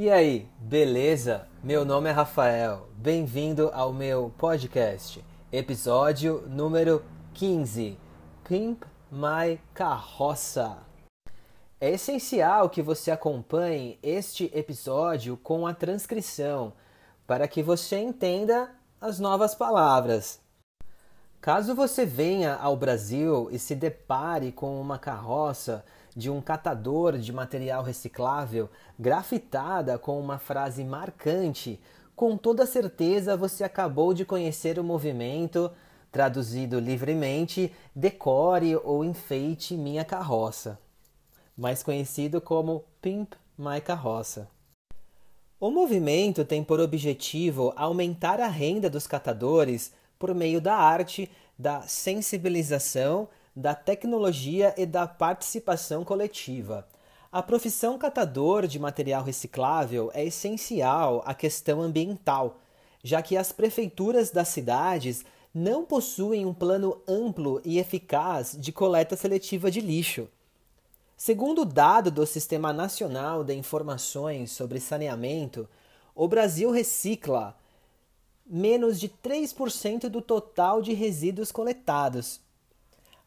E aí, beleza? Meu nome é Rafael. Bem-vindo ao meu podcast, episódio número 15: Pimp My Carroça. É essencial que você acompanhe este episódio com a transcrição para que você entenda as novas palavras. Caso você venha ao Brasil e se depare com uma carroça de um catador de material reciclável grafitada com uma frase marcante, com toda certeza você acabou de conhecer o movimento, traduzido livremente, decore ou enfeite minha carroça, mais conhecido como Pimp My Carroça. O movimento tem por objetivo aumentar a renda dos catadores por meio da arte, da sensibilização, da tecnologia e da participação coletiva. A profissão catador de material reciclável é essencial à questão ambiental, já que as prefeituras das cidades não possuem um plano amplo e eficaz de coleta seletiva de lixo. Segundo o dado do Sistema Nacional de Informações sobre Saneamento, o Brasil recicla menos de 3% do total de resíduos coletados.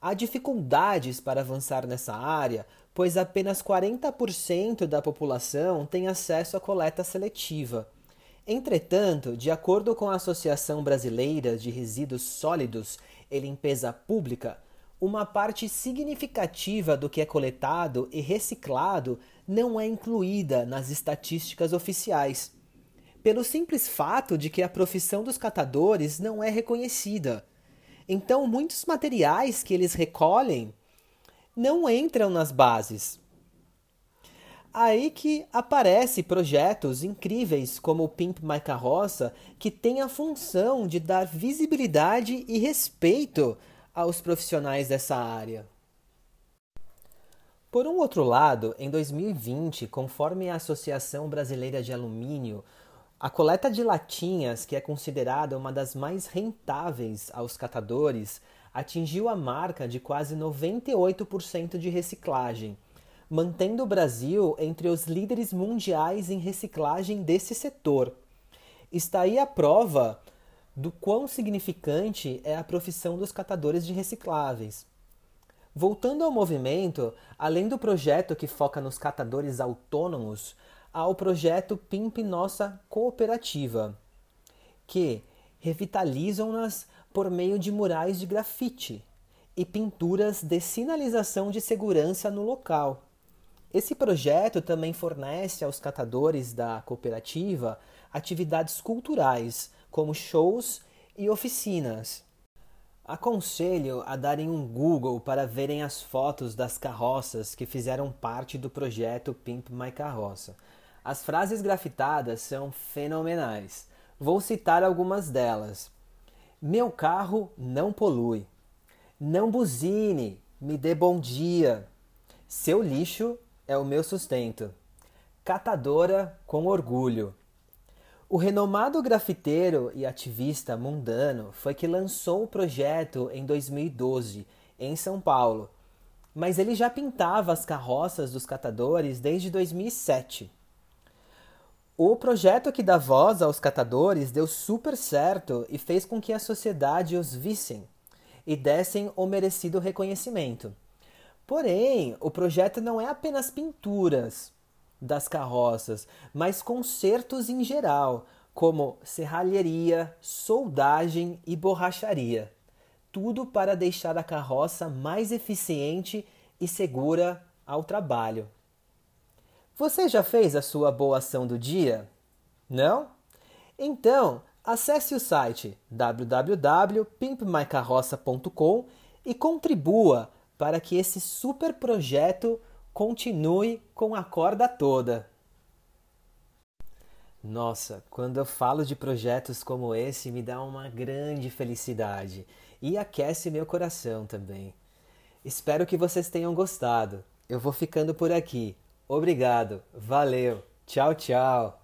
Há dificuldades para avançar nessa área, pois apenas 40% da população tem acesso à coleta seletiva. Entretanto, de acordo com a Associação Brasileira de Resíduos Sólidos e Limpeza Pública, uma parte significativa do que é coletado e reciclado não é incluída nas estatísticas oficiais pelo simples fato de que a profissão dos catadores não é reconhecida. Então, muitos materiais que eles recolhem não entram nas bases. Aí que aparecem projetos incríveis como o Pimp My Carroça, que tem a função de dar visibilidade e respeito aos profissionais dessa área. Por um outro lado, em 2020, conforme a Associação Brasileira de Alumínio, a coleta de latinhas, que é considerada uma das mais rentáveis aos catadores, atingiu a marca de quase 98% de reciclagem, mantendo o Brasil entre os líderes mundiais em reciclagem desse setor. Está aí a prova do quão significante é a profissão dos catadores de recicláveis. Voltando ao movimento, além do projeto que foca nos catadores autônomos, ao projeto Pimp Nossa Cooperativa, que revitalizam-nas por meio de murais de grafite e pinturas de sinalização de segurança no local. Esse projeto também fornece aos catadores da cooperativa atividades culturais, como shows e oficinas. Aconselho a darem um Google para verem as fotos das carroças que fizeram parte do projeto Pimp My Carroça. As frases grafitadas são fenomenais. Vou citar algumas delas. Meu carro não polui. Não buzine, me dê bom dia. Seu lixo é o meu sustento. Catadora com orgulho. O renomado grafiteiro e ativista mundano foi que lançou o projeto em 2012, em São Paulo, mas ele já pintava as carroças dos catadores desde 2007. O projeto que dá voz aos catadores deu super certo e fez com que a sociedade os vissem e dessem o merecido reconhecimento. Porém, o projeto não é apenas pinturas das carroças, mas concertos em geral, como serralheria, soldagem e borracharia. Tudo para deixar a carroça mais eficiente e segura ao trabalho. Você já fez a sua boa ação do dia? Não? Então, acesse o site www.pimpmycarroça.com e contribua para que esse super projeto continue com a corda toda. Nossa, quando eu falo de projetos como esse, me dá uma grande felicidade e aquece meu coração também. Espero que vocês tenham gostado. Eu vou ficando por aqui. Obrigado, valeu, tchau, tchau.